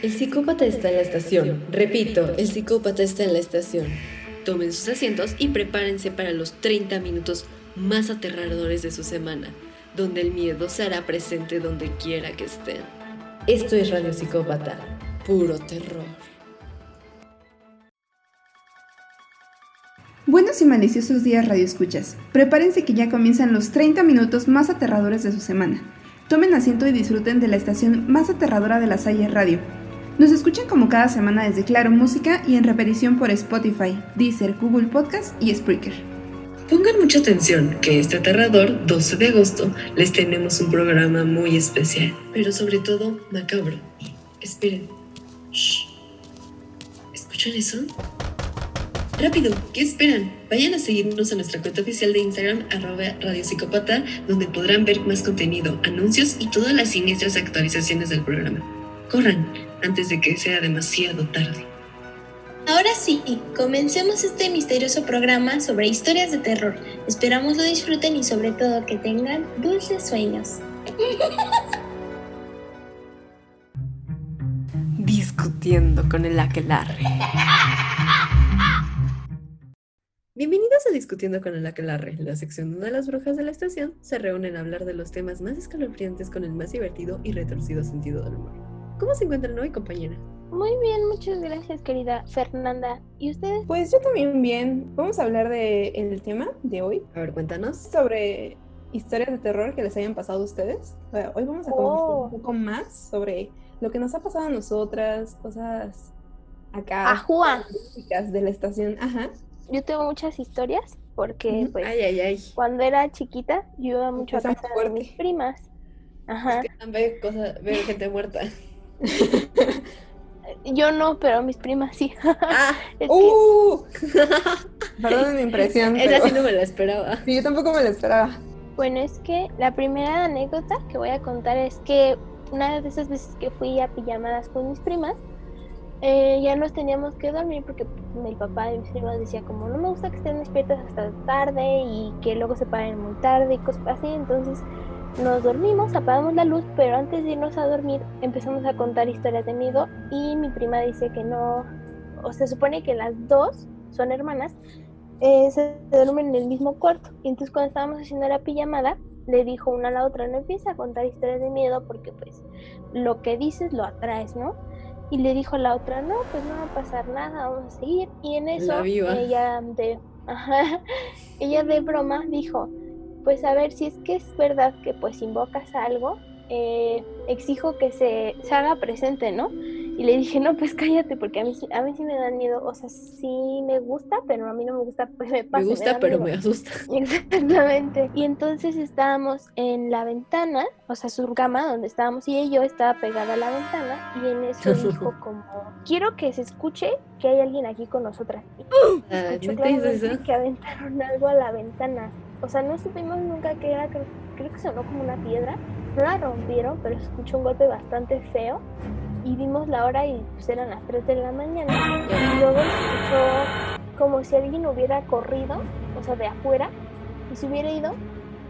El psicópata está en la estación. Repito, el psicópata está en la estación. Tomen sus asientos y prepárense para los 30 minutos más aterradores de su semana, donde el miedo se hará presente donde quiera que estén. Esto es Radio Psicópata, puro terror. Buenos y maliciosos días Radio Escuchas. Prepárense que ya comienzan los 30 minutos más aterradores de su semana. Tomen asiento y disfruten de la estación más aterradora de la Salle Radio. Nos escuchan como cada semana desde Claro Música y en repetición por Spotify, Deezer, Google Podcast y Spreaker. Pongan mucha atención que este aterrador 12 de agosto les tenemos un programa muy especial, pero sobre todo macabro. Esperen. Shh. ¿Escuchan eso? Rápido, ¿qué esperan? Vayan a seguirnos a nuestra cuenta oficial de Instagram, arroba Radio Psicópata, donde podrán ver más contenido, anuncios y todas las siniestras actualizaciones del programa. Corran, antes de que sea demasiado tarde. Ahora sí, comencemos este misterioso programa sobre historias de terror. Esperamos lo disfruten y sobre todo que tengan dulces sueños. Discutiendo con el aquelarre. Bienvenidos a Discutiendo con el Aquelarre, la sección donde las brujas de la estación se reúnen a hablar de los temas más escalofriantes con el más divertido y retorcido sentido del humor. ¿Cómo se encuentran hoy, compañera? Muy bien, muchas gracias, querida Fernanda. ¿Y ustedes? Pues yo también bien. Vamos a hablar del tema de hoy. A ver, cuéntanos. Sobre historias de terror que les hayan pasado a ustedes. Hoy vamos a Oh. conocer un poco más sobre lo que nos ha pasado a nosotras, cosas acá. Ajúa. chicas de la estación. Ajá. Yo tengo muchas historias porque, pues, Ay, ay, ay. cuando era chiquita, yo iba mucho a casa de mis primas. Ajá. Es que ve, cosa, ve gente muerta. Yo no, pero mis primas sí. Ah, Es que- ¡Uh! Perdón mi impresión. esa pero- sí no me la esperaba. Sí, yo tampoco me lo esperaba. Bueno, es que la primera anécdota que voy a contar es que una de esas veces que fui a pijamadas con mis primas, eh, ya nos teníamos que dormir porque mi papá de mis primas decía como no me gusta que estén despiertas hasta tarde y que luego se paren muy tarde y cosas así, entonces nos dormimos, apagamos la luz, pero antes de irnos a dormir empezamos a contar historias de miedo y mi prima dice que no, o se supone que las dos son hermanas, eh, se duermen en el mismo cuarto. Y entonces cuando estábamos haciendo la pijamada, le dijo una a la otra, no empieza a contar historias de miedo porque pues lo que dices lo atraes, ¿no? Y le dijo la otra, no, pues no va a pasar nada, vamos a seguir. Y en eso ella de, ajá, ella de broma dijo, pues a ver si es que es verdad que pues invocas algo, eh, exijo que se, se haga presente, ¿no? Y le dije, no, pues cállate, porque a mí, sí- a mí sí me dan miedo. O sea, sí me gusta, pero a mí no me gusta, pues me pasa. Me gusta, pero miedo. me asusta. Exactamente. Y entonces estábamos en la ventana, o sea, su cama donde estábamos y ella y yo estaba pegada a la ventana y en eso dijo como, quiero que se escuche que hay alguien aquí con nosotras. Y escuchó ¿neta hizo claramente eso? que aventaron algo a la ventana. O sea, no supimos nunca qué era, creo, creo que sonó como una piedra. No la rompieron, pero se escuchó un golpe bastante feo. Y vimos la hora y pues eran las 3 de la mañana. Y luego se escuchó como si alguien hubiera corrido, o sea, de afuera, y se hubiera ido.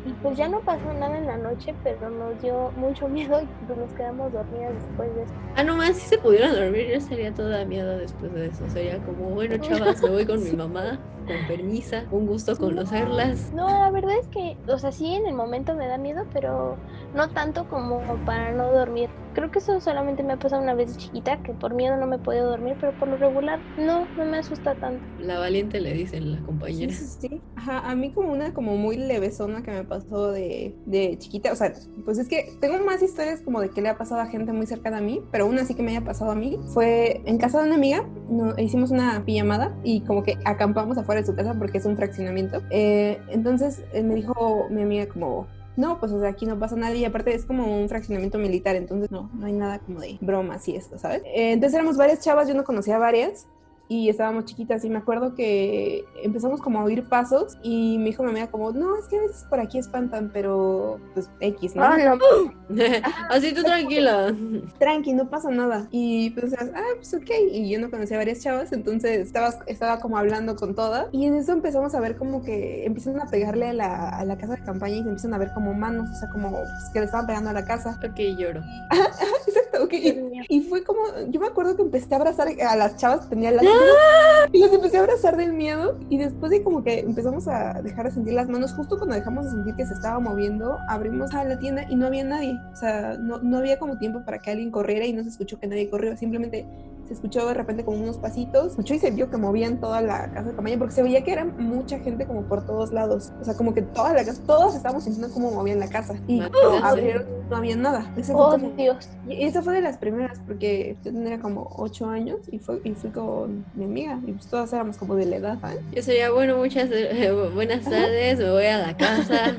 Y pues ya no pasó nada en la noche, pero nos dio mucho miedo y pues nos quedamos dormidas después de eso. Ah, no más, si se pudieran dormir, yo estaría toda miedo después de eso. Sería como, bueno, chavas, me voy con mi mamá, con permisa, un gusto conocerlas. No, la verdad es que, o sea, sí en el momento me da miedo, pero no tanto como para no dormir. Creo que eso solamente me ha pasado una vez de chiquita, que por miedo no me podía dormir, pero por lo regular no, no me asusta tanto. La valiente le dicen la Sí, compañera. sí, sí. Ajá, a mí como una como muy levesona que me pasó de, de chiquita, o sea, pues es que tengo más historias como de que le ha pasado a gente muy cercana a mí, pero una sí que me haya pasado a mí fue en casa de una amiga, no, hicimos una pijamada y como que acampamos afuera de su casa porque es un fraccionamiento. Eh, entonces eh, me dijo mi amiga como, no, pues o sea, aquí no pasa nada y aparte es como un fraccionamiento militar, entonces no, no hay nada como de bromas y esto, ¿sabes? Eh, entonces éramos varias chavas, yo no conocía a varias y estábamos chiquitas y me acuerdo que empezamos como a oír pasos y me dijo mi amiga como, no, es que a veces por aquí espantan, pero pues X, ¿no? Ah, no. Así tú tranquila. Tranqui, no pasa nada. Y pues, ah, pues ok. Y yo no conocía a varias chavas, entonces estaba, estaba como hablando con todas. Y en eso empezamos a ver como que empiezan a pegarle a la, a la casa de campaña y se empiezan a ver como manos, o sea, como pues, que le estaban pegando a la casa. Ok, lloro. Y fue como, yo me acuerdo que empecé a abrazar a las chavas que tenían las ¡Ah! y las empecé a abrazar del miedo y después de como que empezamos a dejar de sentir las manos, justo cuando dejamos de sentir que se estaba moviendo, abrimos a la tienda y no había nadie, o sea, no, no había como tiempo para que alguien corriera y no se escuchó que nadie corrió, simplemente se escuchó de repente como unos pasitos, escuchó y se vio que movían toda la casa de campaña porque se veía que era mucha gente como por todos lados, o sea, como que toda la casa, todos estábamos sintiendo cómo movían la casa y cuando abrieron no había nada. Fue Oh, como- Dios. y esa fue de las primeras, porque yo tenía como ocho años y, fue, y fui con mi amiga, y pues todas éramos como de la edad. ¿sabes? Yo sería, bueno, muchas eh, buenas tardes, me voy a la casa.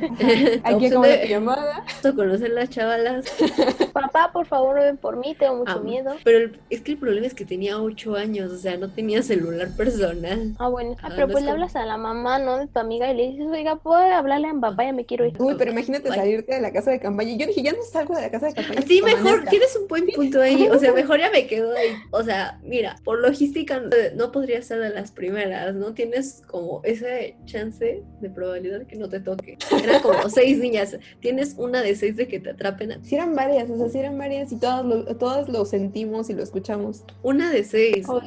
Aquí como la llamada. conocer las chavalas. Papá, por favor, ven por mí, tengo mucho Ah, miedo. Pero el- es que el problema es que tenía ocho años, o sea, no tenía celular personal. Ah, bueno. Ah, Ah, pero no pues es le como- hablas a la mamá, ¿no? De tu amiga y le dices, oiga, ¿puedo hablarle a mi papá? Ya me quiero ir. Uy, pero imagínate salirte de la casa de campaña. Y yo dije, ya no salgo de la casa de campaña. Que mejor, tienes un buen punto ahí. O sea, mejor ya me quedo ahí. O sea, mira, por logística no- no podría ser de las primeras, ¿no? Tienes como ese chance de probabilidad que no te toque. Eran como seis niñas. Tienes una de seis de que te atrapen. a- Sí eran varias, o sea, sí eran varias y todas lo, todas lo sentimos y lo escuchamos. Una de seis. Oh.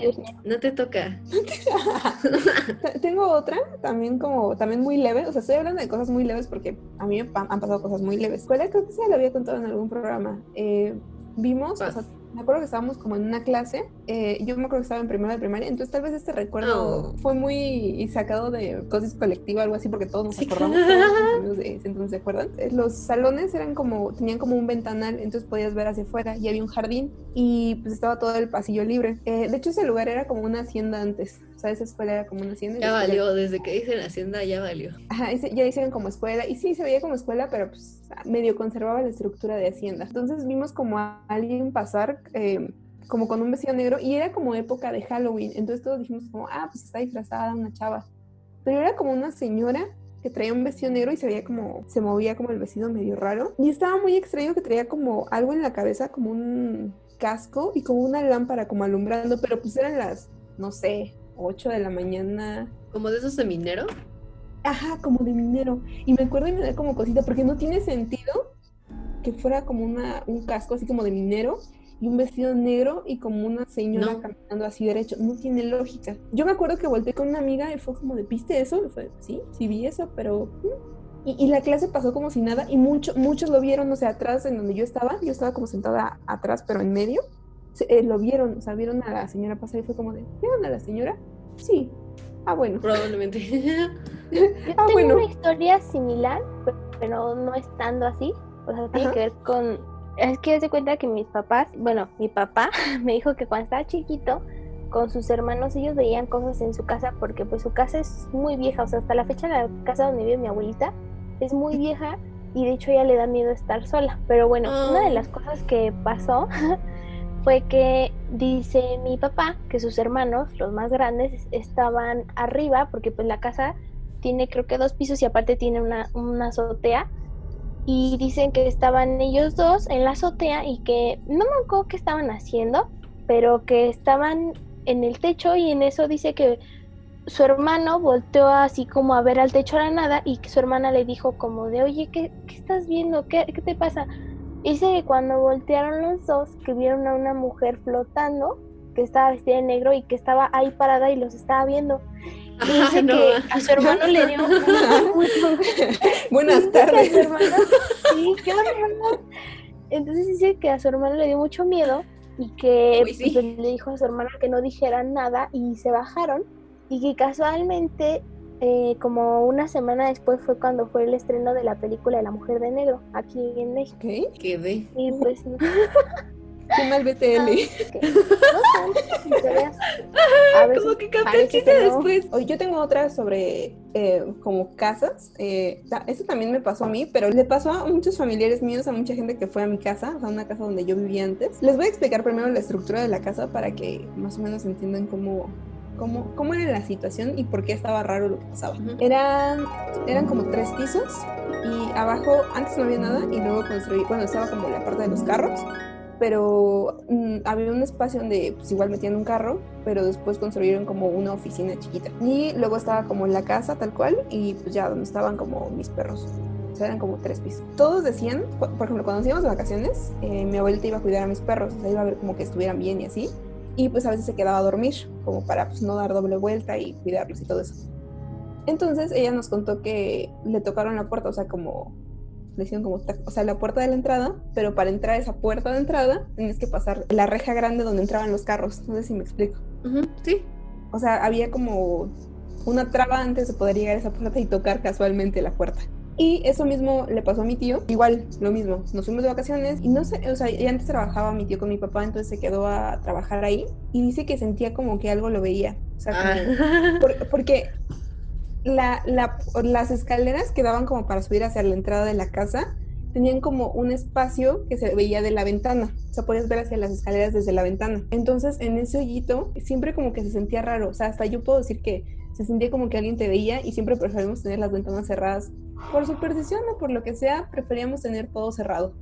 No te toca. Tengo otra, también como, también muy leve, o sea, estoy hablando de cosas muy leves porque a mí me han pasado cosas muy leves. ¿Cuál creo que se lo había contado en algún programa? Eh, vimos, o sea, me acuerdo que estábamos como en una clase, eh, yo me acuerdo que estaba en primero de primaria, entonces tal vez este recuerdo Oh. fue muy sacado de cosas colectiva, algo así, porque todos nos Sí, acordamos, claro. todos amigos de ese entonces se acuerdan. Eh, Los salones eran como, tenían como un ventanal, entonces podías ver hacia afuera y había un jardín y pues estaba todo el pasillo libre. Eh, de hecho ese lugar era como una hacienda antes, sea, esa escuela era como una hacienda. Ya escuela- valió. Desde que dicen Hacienda, ya valió. Ajá, ya hicieron como escuela, y sí, se veía como escuela, pero pues medio conservaba la estructura de Hacienda. Entonces vimos como a alguien pasar eh, como con un vestido negro, y era como época de Halloween, entonces todos dijimos como, ah, pues está disfrazada una chava. Pero era como una señora que traía un vestido negro y se veía como, se movía como el vestido medio raro. Y estaba muy extraño que traía como algo en la cabeza, como un casco y como una lámpara como alumbrando, pero pues eran las, no sé, 8 de la mañana, Como de esos de minero. Ajá, como de minero. Y me acuerdo y me da como cosita, porque no tiene sentido que fuera como una, un casco así como de minero y un vestido negro y como una señora No. caminando así derecho. No tiene lógica. Yo me acuerdo que volteé con una amiga y fue como de, ¿viste eso? Y fue, sí, sí vi eso, pero... mm". Y, y la clase pasó como si nada y mucho, muchos lo vieron, o sea, atrás en donde yo estaba, yo estaba como sentada atrás, pero en medio, se- eh, lo vieron, o sea, vieron a la señora pasar y fue como de, ¿vieron a la señora? Sí. Ah, bueno. Probablemente. Yo Ah, tengo bueno. una historia similar, pe- pero no estando así. O sea, tiene Ajá. que ver con. Es que se cuenta que mis papás, bueno, mi papá me dijo que cuando estaba chiquito, con sus hermanos, ellos veían cosas en su casa porque, pues, su casa es muy vieja. O sea, hasta la fecha, la casa donde vive mi abuelita es muy vieja y de hecho ella le da miedo estar sola. Pero bueno, una de Ah. las cosas que pasó fue que dice mi papá que sus hermanos, los más grandes, estaban arriba porque pues la casa tiene creo que dos pisos y aparte tiene una, una azotea. Y dicen que estaban ellos dos en la azotea y que no me acuerdo qué estaban haciendo, pero que estaban en el techo y en eso dice que su hermano volteó así como a ver al techo a la nada y que su hermana le dijo como de, oye, ¿qué, qué estás viendo? ¿Qué, ¿Qué te pasa? Dice que cuando voltearon los dos, que vieron a una mujer flotando, que estaba vestida de negro y que estaba ahí parada y los estaba viendo. Y dice Ah, no. que a su hermano le dio mucho- Buenas tardes. hermano- sí, qué. Entonces dice que a su hermano le dio mucho miedo y que Uy, sí. pues, le dijo a su hermana que no dijera nada y se bajaron y que casualmente eh, como una semana después fue cuando fue el estreno de la película de la mujer de negro aquí en México Ok, Quedé. y pues no, qué mal BTL. no son a veces Como que capté el parece chiste que después. Oye, yo tengo otra sobre eh, como casas. Eh, eso también me pasó a mí, pero le pasó a muchos familiares míos, a mucha gente que fue a mi casa, o sea, una casa donde yo vivía antes. Les voy a explicar primero la estructura de la casa para que más o menos entiendan cómo, cómo, cómo era la situación y por qué estaba raro lo que pasaba. Eran, eran como tres pisos y abajo antes no había nada y luego construí, bueno, estaba como la parte de los carros, pero mm, había un espacio donde pues igual metían un carro, pero después construyeron como una oficina chiquita. Y luego estaba como la casa tal cual y pues ya donde estaban como mis perros. o sea, eran como tres pisos. Todos decían, por ejemplo, cuando nos íbamos de vacaciones, eh, mi abuelita iba a cuidar a mis perros, o sea, iba a ver como que estuvieran bien y así, y pues a veces se quedaba a dormir, como para pues, no dar doble vuelta y cuidarlos y todo eso. Entonces ella nos contó que le tocaron la puerta, o sea, como le hicieron como, o sea, la puerta de la entrada, pero para entrar a esa puerta de entrada tenías que pasar la reja grande donde entraban los carros, no sé si me explico. sí. O sea, había como una traba antes de poder llegar a esa puerta y tocar casualmente la puerta. Y eso mismo le pasó a mi tío, igual, lo mismo. Nos fuimos de vacaciones y no sé, o sea, ya antes trabajaba mi tío con mi papá, entonces se quedó a trabajar ahí y dice que sentía como que algo lo veía. O sea, Ah. porque la, la, las escaleras que daban como para subir hacia la entrada de la casa tenían como un espacio que se veía de la ventana. O sea, podías ver hacia las escaleras desde la ventana. Entonces, en ese hoyito, siempre como que se sentía raro. O sea, hasta yo puedo decir que se sentía como que alguien te veía y siempre preferimos tener las ventanas cerradas. Por superstición o por lo que sea, preferíamos tener todo cerrado.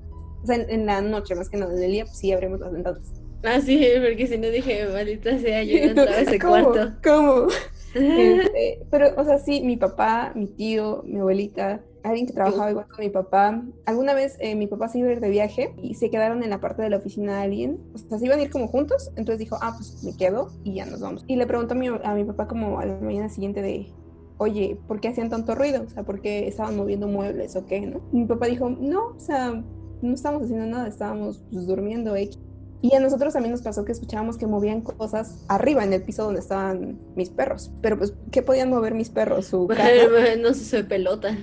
O sea, en, en la noche más que nada. En el día, pues sí abrimos las ventanas. Ah, sí, porque si no dije, maldita sea, yo no entraba a ese ¿Cómo? cuarto. ¿Cómo? Este, pero, o sea, sí, mi papá, mi tío, mi abuelita, alguien que trabajaba igual con mi papá. Alguna vez eh, mi papá se iba a ir de viaje y se quedaron en la parte de la oficina de alguien. O sea, se iban a ir como juntos. Entonces dijo, ah, pues me quedo y ya nos vamos. Y le preguntó a mi, a mi papá como a la mañana siguiente de, oye, ¿por qué hacían tanto ruido? O sea, ¿por qué estaban moviendo muebles o qué, no? Y mi papá dijo, no, o sea, no estábamos haciendo nada, estábamos pues, durmiendo X. Y a nosotros también nos pasó que escuchábamos que movían cosas arriba en el piso donde estaban mis perros. Pero pues, ¿qué podían mover mis perros? Su casa, no sé, pelota.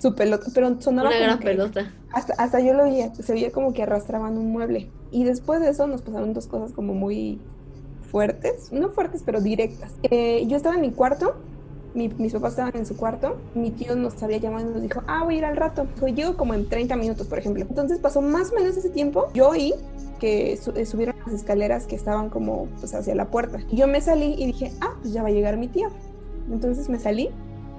Su pelota, pero sonaba Una como gran que- pelota. Hasta, hasta yo lo oía, se veía como que arrastraban un mueble. Y después de eso nos pasaron dos cosas como muy fuertes, no fuertes, pero directas. Eh, yo estaba en mi cuarto, mi- mis papás estaban en su cuarto, mi tío nos había llamado y nos dijo, ah, voy a ir al rato. Dijo, llego como en 30 minutos, por ejemplo. Entonces pasó más o menos ese tiempo, yo oí que su- eh, subieron las escaleras que estaban como pues hacia la puerta. Y yo me salí y dije, ah, pues ya va a llegar mi tío. Entonces me salí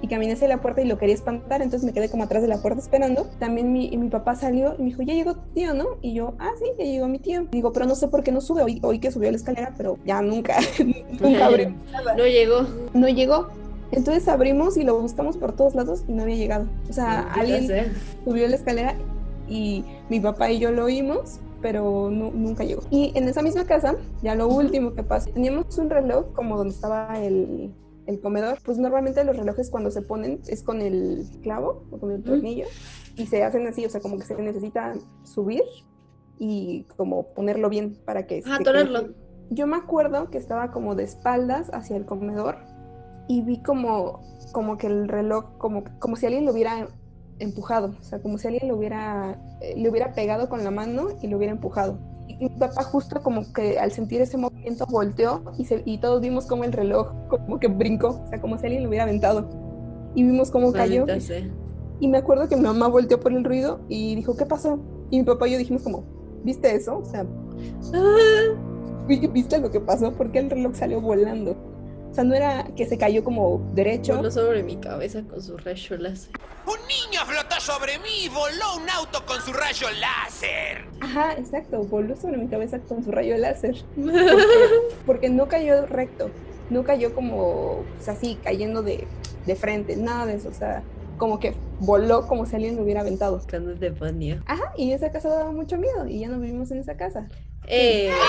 y caminé hacia la puerta y lo quería espantar, entonces me quedé como atrás de la puerta esperando. También mi, y mi papá salió y me dijo, ya llegó tu tío, ¿no? Y yo, ah, sí, ya llegó mi tío. Digo, pero no sé por qué no sube, oí, oí que subió la escalera, pero ya nunca, nunca abrió. No llegó. No llegó. Entonces abrimos y lo buscamos por todos lados y no había llegado. O sea, alguien subió la escalera y mi papá y yo lo oímos, pero no- nunca llegó. Y en esa misma casa, ya lo último que pasó, teníamos un reloj como donde estaba el, el comedor. Pues normalmente los relojes cuando se ponen es con el clavo o con el tornillo y se hacen así, o sea, como que se necesita subir y como ponerlo bien para que... Ajá, se. Yo me acuerdo que estaba como de espaldas hacia el comedor y vi como, como que el reloj, como, como si alguien lo hubiera empujado, o sea, como si alguien lo hubiera, eh, le hubiera pegado con la mano y lo hubiera empujado. Y mi papá justo como que al sentir ese movimiento volteó y, se- y todos vimos como el reloj como que brincó, o sea, como si alguien lo hubiera aventado. Y vimos cómo cayó. Sea. Y me acuerdo que mi mamá volteó por el ruido y dijo, ¿qué pasó? Y mi papá y yo dijimos como, ¿viste eso? O sea, Ah, "¿Vi- ¿viste lo que pasó? ¿Por qué el reloj salió volando? O sea, no era que se cayó como derecho. voló sobre mi cabeza con su rayo láser. Un niño flotó sobre mí y voló un auto con su rayo láser. Ajá, exacto, voló sobre mi cabeza con su rayo láser. Porque, porque no cayó recto, no cayó como, pues así, cayendo de, de frente, nada de eso, o sea, como que voló como si alguien lo hubiera aventado. Cuando te ponía. Ajá, y esa casa daba mucho miedo y ya no vivimos en esa casa. ¡Eh!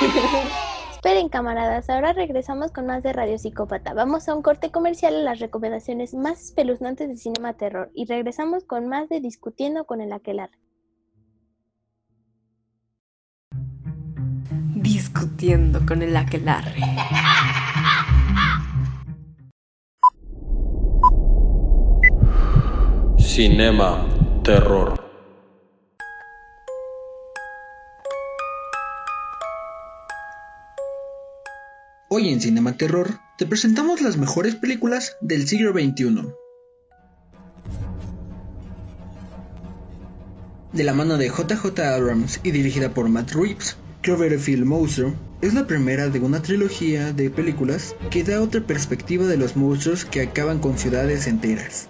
Esperen, camaradas, ahora regresamos con más de Radio Psicópata. Vamos a un corte comercial a las recomendaciones más espeluznantes de cinema terror y regresamos con más de Discutiendo con el Aquelarre. Discutiendo con el aquelarre. Cinema Terror. Hoy en Cinema Terror te presentamos las mejores películas del siglo XXI. De la mano de JJ Abrams y dirigida por Matt Reeves, Cloverfield Monster es la primera de una trilogía de películas que da otra perspectiva de los monstruos que acaban con ciudades enteras.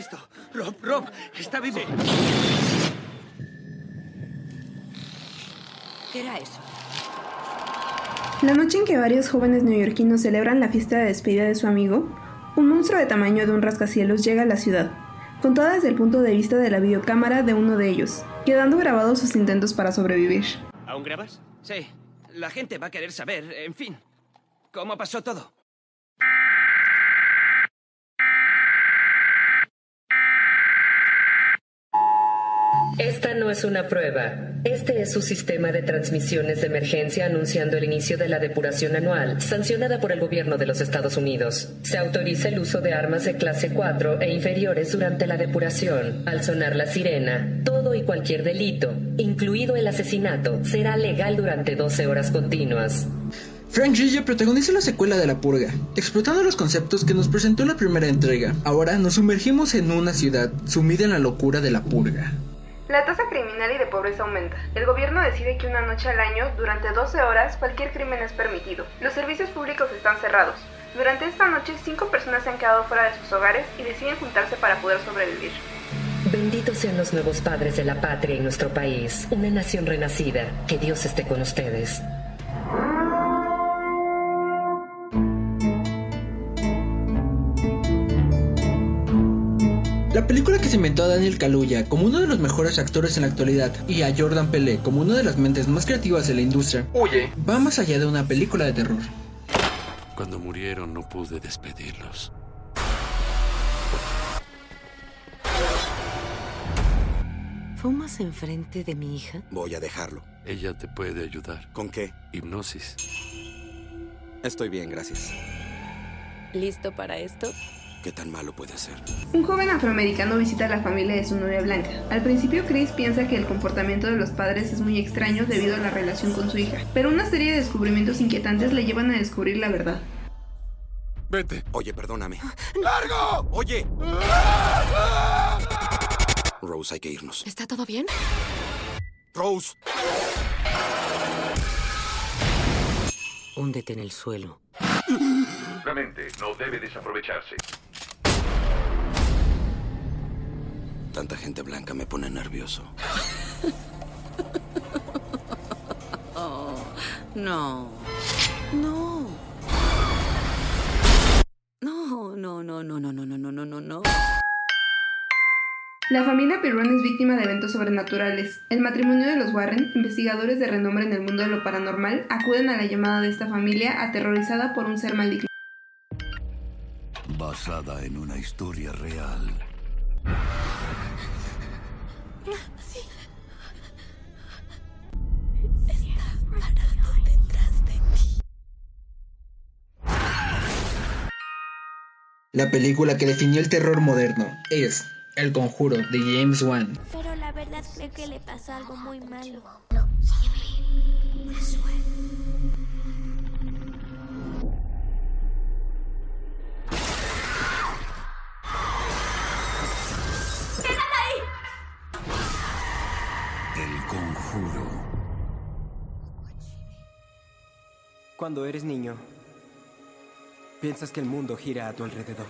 Visto! ¡Rob, Rob! ¡Está vivo! ¿Qué era eso? La noche en que varios jóvenes neoyorquinos celebran la fiesta de despedida de su amigo, un monstruo de tamaño de un rascacielos llega a la ciudad, contada desde el punto de vista de la videocámara de uno de ellos, quedando grabados sus intentos para sobrevivir. ¿Aún grabas? Sí. La gente va a querer saber, en fin, cómo pasó todo. Esta no es una prueba. Este es su sistema de transmisiones de emergencia anunciando el inicio de la depuración anual, sancionada por el gobierno de los Estados Unidos. Se autoriza el uso de armas de clase 4 e inferiores durante la depuración. Al sonar la sirena, todo y cualquier delito, incluido el asesinato, será legal durante 12 horas continuas. Frank Grillo protagoniza la secuela de La Purga, explotando los conceptos que nos presentó la primera entrega. Ahora nos sumergimos en una ciudad sumida en la locura de la purga. La tasa criminal y de pobreza aumenta. El gobierno decide que una noche al año, durante 12 horas, cualquier crimen es permitido. Los servicios públicos están cerrados. Durante esta noche, cinco personas se han quedado fuera de sus hogares y deciden juntarse para poder sobrevivir. Benditos sean los nuevos padres de la patria y nuestro país, una nación renacida. Que Dios esté con ustedes. La película que se inventó a Daniel Kaluuya como uno de los mejores actores en la actualidad y a Jordan Pelé como una de las mentes más creativas de la industria, Huye, va más allá de una película de terror. Cuando murieron no pude despedirlos. ¿Fumas enfrente de mi hija? Voy a dejarlo. Ella te puede ayudar. ¿Con qué? Hipnosis. Estoy bien, gracias. ¿Listo para esto? ¿Qué tan malo puede ser? Un joven afroamericano visita a la familia de su novia blanca. Al principio Chris piensa que el comportamiento de los padres es muy extraño debido a la relación con su hija, pero una serie de descubrimientos inquietantes le llevan a descubrir la verdad. Vete. Oye, perdóname. ¡Largo! Oye. Rose, hay que irnos. ¿Está todo bien? Rose. Húndete en el suelo. La mente no debe desaprovecharse. Tanta gente blanca me pone nervioso. Oh, no. No. No, no, no, no, no, no, no, no, no, no, no. La familia Pirrón es víctima de eventos sobrenaturales. El matrimonio de los Warren, investigadores de renombre en el mundo de lo paranormal, acuden a la llamada de esta familia aterrorizada por un ser maligno. Basada en una historia real. Sí. Está parado detrás de ti. La película que definió el terror moderno es El Conjuro de James Wan. Pero la verdad creo que le pasó algo muy malo. El Conjuro. Cuando eres niño, piensas que el mundo gira a tu alrededor.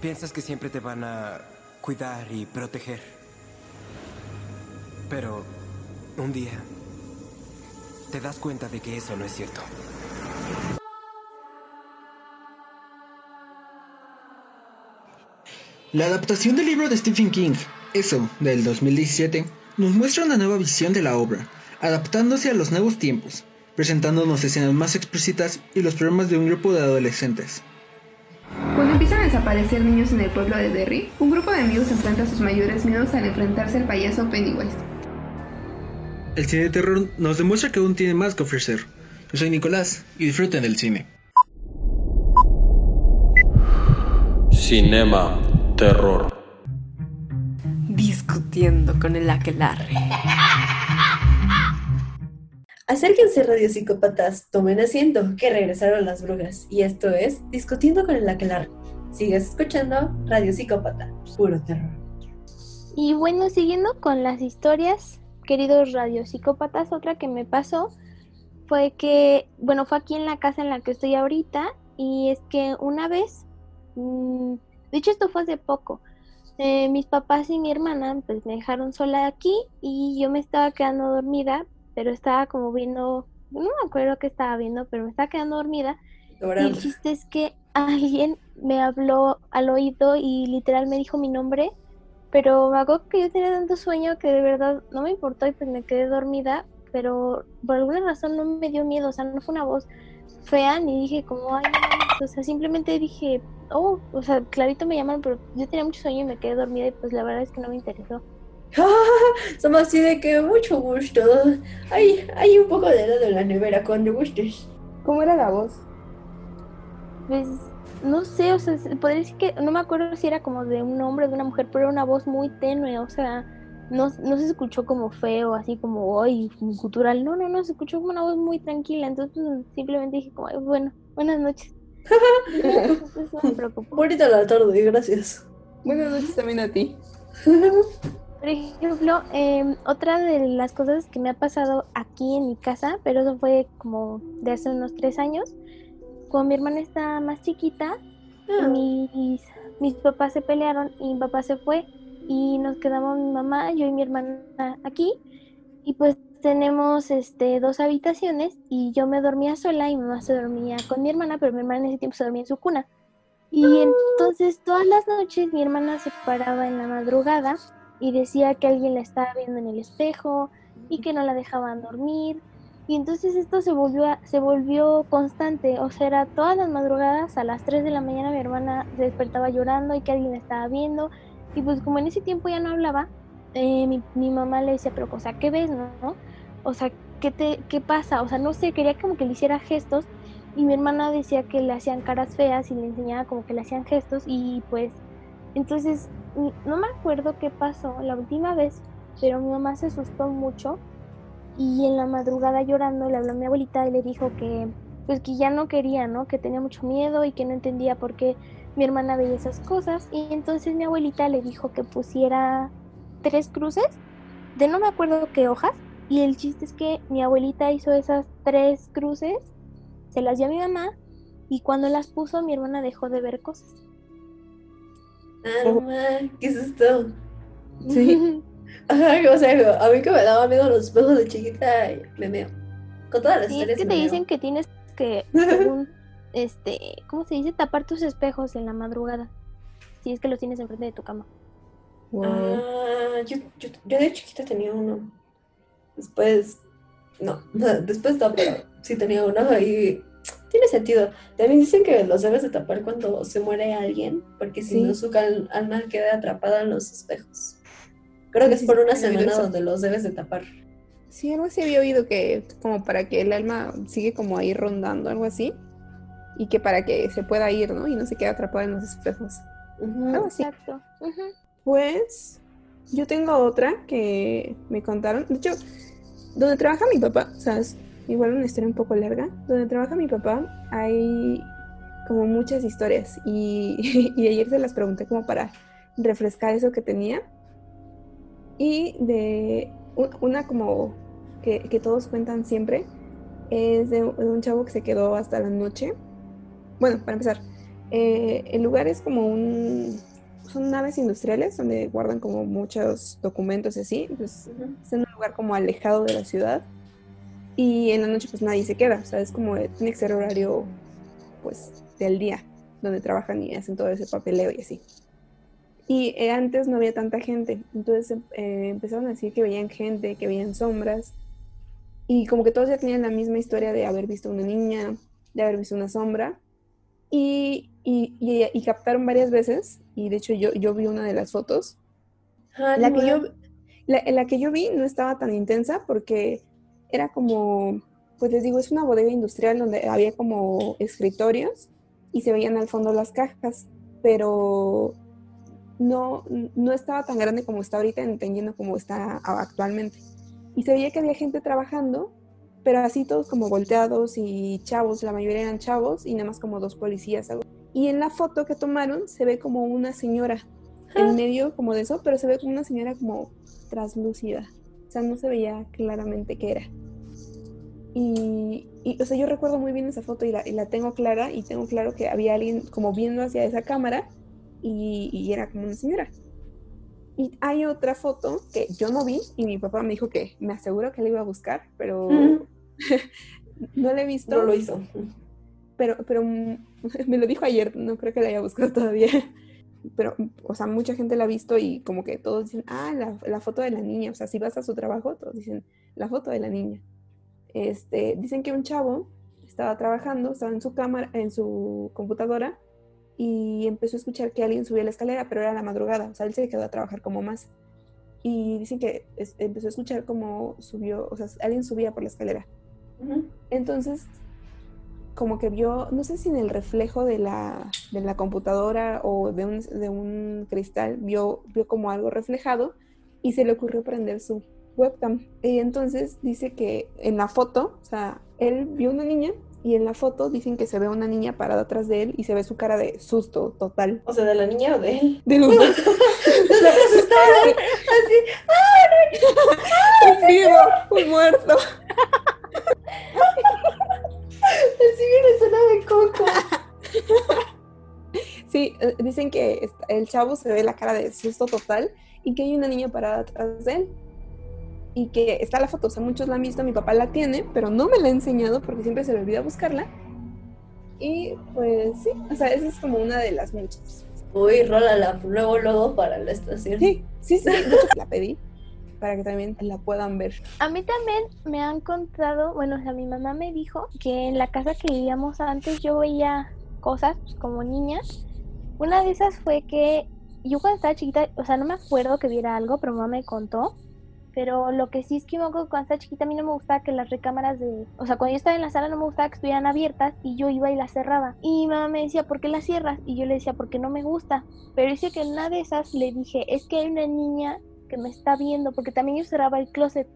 Piensas que siempre te van a cuidar y proteger. Pero un día te das cuenta de que eso no es cierto. La adaptación del libro de Stephen King, Eso, del 2017, nos muestra una nueva visión de la obra, adaptándose a los nuevos tiempos, presentándonos escenas más explícitas y los problemas de un grupo de adolescentes. Cuando empiezan a desaparecer niños en el pueblo de Derry, un grupo de amigos enfrenta sus mayores miedos al enfrentarse al payaso Pennywise. El cine de terror nos demuestra que aún tiene más que ofrecer. Yo soy Nicolás y disfruten del cine. Cinema Terror. Con el aquelarre. Acérquense, radiopsicópatas, tomen asiento, que regresaron las brujas. Y esto es Discutiendo con el Aquelarre. Sigues escuchando Radio Psicópata, puro terror. Y bueno, siguiendo con las historias, queridos radiopsicópatas, otra que me pasó fue que, bueno, fue aquí en la casa en la que estoy ahorita, y es que una vez, mmm, de hecho esto fue hace poco, eh, mis papás y mi hermana pues me dejaron sola aquí y yo me estaba quedando dormida, pero estaba como viendo, no me acuerdo qué estaba viendo, pero me estaba quedando dormida. Y el chiste es que alguien me habló al oído y literal me dijo mi nombre, pero me acuerdo que yo tenía tanto sueño que de verdad no me importó y pues me quedé dormida, pero por alguna razón no me dio miedo, o sea, no fue una voz fea ni dije como, ay, o sea, simplemente dije, oh, o sea, clarito me llamaron, pero yo tenía mucho sueño y me quedé dormida y pues la verdad es que no me interesó. Somos así de que mucho gusto. Hay, hay un poco de helado en la nevera cuando gustes. ¿Cómo era la voz? Pues no sé, o sea, podría decir que no me acuerdo si era como de un hombre o de una mujer, pero era una voz muy tenue, o sea, no, no se escuchó como feo, así como hoy, cultural, no, no, no, se escuchó como una voz muy tranquila, entonces pues, simplemente dije como, bueno, buenas noches. no me preocupo. Bonita la tarde, gracias. Buenas noches también a ti. Por ejemplo, em, otra de las cosas que me ha pasado aquí en mi casa, pero eso fue como de hace unos tres años, cuando mi hermana estaba más chiquita, ah. mis, mis papás se pelearon y mi papá se fue y nos quedamos mi mamá, yo y mi hermana aquí y pues tenemos este dos habitaciones y yo me dormía sola y mi mamá se dormía con mi hermana, pero mi hermana en ese tiempo se dormía en su cuna. Y ah. entonces todas las noches mi hermana se paraba en la madrugada y decía que alguien la estaba viendo en el espejo y que no la dejaban dormir y entonces esto se volvió, se volvió constante, o sea, era todas las madrugadas a las 3 de la mañana mi hermana se despertaba llorando y que alguien la estaba viendo. Y pues como en ese tiempo ya no hablaba, eh, mi, mi, mamá le decía, pero o sea, ¿qué ves, no? O sea, ¿qué, te, ¿qué pasa? O sea, no sé, quería como que le hiciera gestos y mi hermana decía que le hacían caras feas y le enseñaba como que le hacían gestos y pues entonces no me acuerdo qué pasó la última vez, pero mi mamá se asustó mucho y en la madrugada llorando le habló a mi abuelita y le dijo que pues que ya no quería, ¿no? Que tenía mucho miedo y que no entendía por qué mi hermana veía esas cosas y entonces mi abuelita le dijo que pusiera tres cruces de no me acuerdo qué hojas y el chiste es que mi abuelita hizo esas tres cruces, se las dio a mi mamá y cuando las puso mi hermana dejó de ver cosas. Ah, mamá, ¿qué es esto? Sí. o sea, a mí que me daba miedo los espejos de chiquita, me meo. Con todas las sí, es que te dicen que tienes que, según, este, ¿cómo se dice? Tapar tus espejos en la madrugada. Si es que los tienes enfrente de tu cama. Ah, yo, yo, yo, de chiquita tenía uno. Después, no, después no, pero sí tenía uno y tiene sentido. También dicen que los debes de tapar cuando se muere alguien, porque si no su alma queda atrapada en los espejos. Creo que es por una semana donde los debes de tapar. Sí, algo así había oído que como para que el alma sigue como ahí rondando, algo así. Y que para que se pueda ir, ¿no? Y no se quede atrapada en los espejos. Exacto. Pues yo tengo otra que me contaron. De hecho, donde trabaja mi papá, o sea, es igual una historia un poco larga. Donde trabaja mi papá hay como muchas historias. Y, ayer se las pregunté como para refrescar eso que tenía. Y de una como que, todos cuentan siempre es de, un chavo que se quedó hasta la noche. Bueno, para empezar, eh, el lugar es como un... Son naves industriales donde guardan como muchos documentos y así. Pues es en un lugar como alejado de la ciudad. Y en la noche pues nadie se queda. O sea, es como, tiene que ser horario pues del día donde trabajan y hacen todo ese papeleo y así. Y eh, antes no había tanta gente, entonces eh, empezaron a decir que veían gente, que veían sombras, y como que todos ya tenían la misma historia de haber visto una niña, de haber visto una sombra, y, y, y, captaron varias veces, y de hecho yo, yo vi una de las fotos. Ah, la, que yo, la, la que yo vi no estaba tan intensa porque era como, pues les digo, es una bodega industrial donde había como escritorios y se veían al fondo las cajas, pero no, no estaba tan grande como está ahorita, entendiendo como está actualmente. Y se veía que había gente trabajando, pero así todos como volteados y chavos, la mayoría eran chavos y nada más como dos policías. Y en la foto que tomaron se ve como una señora en medio como de eso, pero se ve como una señora como traslúcida. O sea, no se veía claramente qué era. Y, o sea, yo recuerdo muy bien esa foto y la, y la tengo clara y tengo claro que había alguien como viendo hacia esa cámara y, era como una señora. Y hay otra foto que yo no vi y mi papá me dijo que me aseguro que la iba a buscar, pero no la he visto. No lo hizo. Pero, pero mm, me lo dijo ayer, no creo que la haya buscado todavía. Pero, o sea, mucha gente la ha visto y como que todos dicen, ah, la, la foto de la niña. O sea, si vas a su trabajo, todos dicen, la foto de la niña. Este, dicen que un chavo estaba trabajando, estaba en su cámara, en su computadora y empezó a escuchar que alguien subía la escalera, pero era la madrugada, o sea, él se quedó a trabajar como más. Y dicen que es- empezó a escuchar como subió, o sea, alguien subía por la escalera. Entonces, como que vio, no sé si en el reflejo de la, de la computadora o de un, de un cristal, vio, vio como algo reflejado y se le ocurrió prender su webcam. Y entonces dice que en la foto, o sea, él vio una niña y en la foto dicen que se ve una niña parada atrás de él y se ve su cara de susto total. O sea, de la niña o de él. De los dos. Lo que asustaba. Así. ¡Ah, Es vivo, un muerto. Así viene sonado de coco. Sí, eh, dicen que el chavo se ve la cara de susto total y que hay una niña parada atrás de él. Y que está la foto, o sea, muchos la han visto, mi papá la tiene, pero no me la ha enseñado porque siempre se le olvida buscarla. Y pues sí, o sea, esa es como una de las muchas. Uy, rólala luego, luego para la estación. Sí, sí, sí, de hecho la pedí para que también la puedan ver. A mí también me han contado, bueno, o sea, mi mamá me dijo que en la casa que vivíamos antes yo veía cosas como niña. Una de esas fue que yo cuando estaba chiquita, o sea, no me acuerdo que viera algo, pero mamá me contó. Pero lo que sí es que cuando estaba chiquita a mí no me gustaba que las recámaras de... O sea, cuando yo estaba en la sala no me gustaba que estuvieran abiertas y yo iba y las cerraba. Y mi mamá me decía, ¿por qué las cierras? Y yo le decía, porque no me gusta. Pero dice que en una de esas le dije, es que hay una niña que me está viendo, porque también yo cerraba el closet.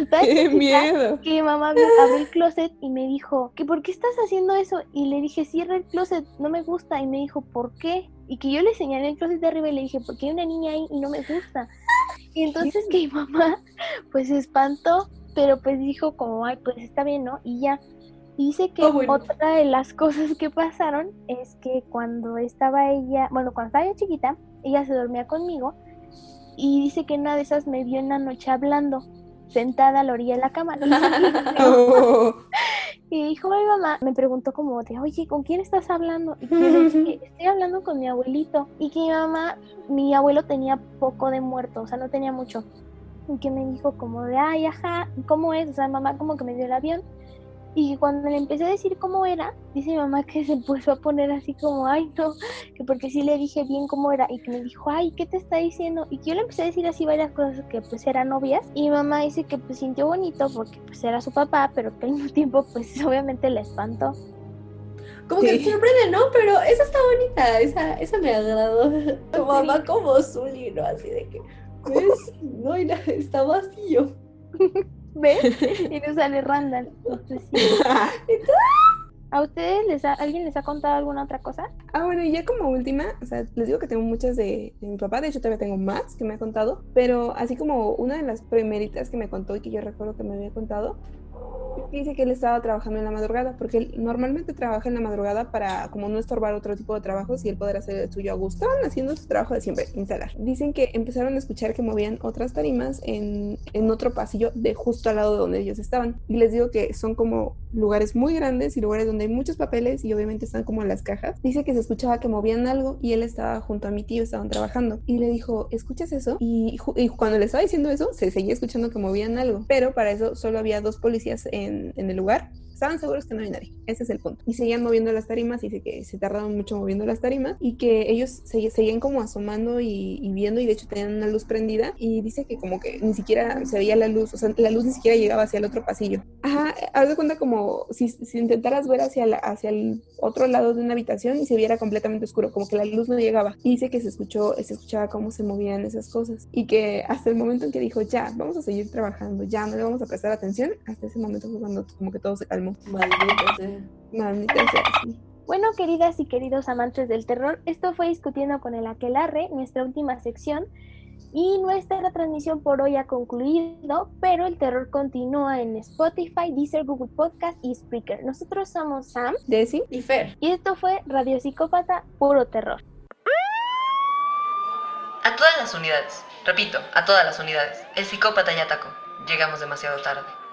Estaba ¡Qué miedo! que mi mamá abrió, abrió el closet y me dijo, que por qué estás haciendo eso? Y le dije, cierra el closet, no me gusta. Y me dijo, ¿por qué? Y que yo le señalé el closet de arriba y le dije, porque hay una niña ahí y no me gusta. Y entonces que mi mamá pues se espantó, pero pues dijo como, ay, pues está bien, ¿no? Y ya. Y Dice que Ah, bueno. otra de las cosas que pasaron es que cuando estaba ella, bueno, cuando estaba yo chiquita, ella se dormía conmigo y dice que una de esas me vio en la noche hablando, sentada a la orilla de la cama. Oh, Y dijo, mi mamá, me preguntó como de, oye, ¿con quién estás hablando? Y yo dije, estoy hablando con mi abuelito. Y que mi mamá, mi abuelo tenía poco de muerto, o sea, no tenía mucho. Y que me dijo como de, ay, ajá, ¿cómo es? O sea, mamá como que me dio el avión. Y que cuando le empecé a decir cómo era, dice mi mamá que se empezó a poner así como, ay, no, que porque sí le dije bien cómo era. Y que me dijo, ay, ¿qué te está diciendo? Y que yo le empecé a decir así varias cosas que pues eran obvias. Y mi mamá dice que pues sintió bonito porque pues era su papá, pero que al mismo tiempo pues obviamente le espantó. Como que Sí. te sorprende, ¿no? Pero esa está bonita, esa, esa me agradó. Tu mamá como Zully, ¿no? Así de que, pues, no está vacío. ¿Ves? y no sale Randall. Entonces, sí. ¿A ustedes les ha, alguien les ha contado alguna otra cosa? Ah, bueno, y ya como última, o sea, les digo que tengo muchas de, de mi papá, de hecho todavía tengo más que me ha contado, pero así como una de las primeritas que me contó y que yo recuerdo que me había contado, dice que él estaba trabajando en la madrugada, porque él normalmente trabaja en la madrugada para como no estorbar otro tipo de trabajos y él poder hacer el suyo a gusto. Haciendo su trabajo de siempre, instalar. Dicen que empezaron a escuchar que movían otras tarimas en, en otro pasillo de justo al lado de donde ellos estaban. Y les digo que son como lugares muy grandes y lugares donde hay muchos papeles y obviamente están como en las cajas. Dice que se escuchaba que movían algo y él estaba junto a mi tío, estaban trabajando. Y le dijo, ¿escuchas eso? Y, y cuando le estaba diciendo eso, se seguía escuchando que movían algo. Pero para eso solo había dos policías en, en el lugar. Estaban seguros que no había nadie. Ese es el punto. Y seguían moviendo las tarimas. Dice que se tardaron mucho moviendo las tarimas y que ellos se- seguían como asomando y, y viendo. Y de hecho tenían una luz prendida. Y dice que como que ni siquiera se veía la luz. O sea, la luz ni siquiera llegaba hacia el otro pasillo. Ajá, haz de cuenta como si, si intentaras ver hacia, la- hacia el otro lado de una habitación y se viera completamente oscuro, como que la luz no llegaba. Y dice que se escuchó, se escuchaba cómo se movían esas cosas. Y que hasta el momento en que dijo, ya, vamos a seguir trabajando, ya, no le vamos a prestar atención, hasta ese momento fue cuando como que todo se calmó. Maldito sea. Maldita sea, sí. Bueno, queridas y queridos amantes del terror, esto fue Discutiendo con el Aquelarre, nuestra última sección. Y nuestra transmisión por hoy ha concluido, pero el terror continúa en Spotify, Deezer, Google Podcast y Spreaker. Nosotros somos Sam Desi. Y Fer. y esto fue Radio Psicópata, puro terror. A todas las unidades. Repito, a todas las unidades. El psicópata ya atacó. Llegamos demasiado tarde.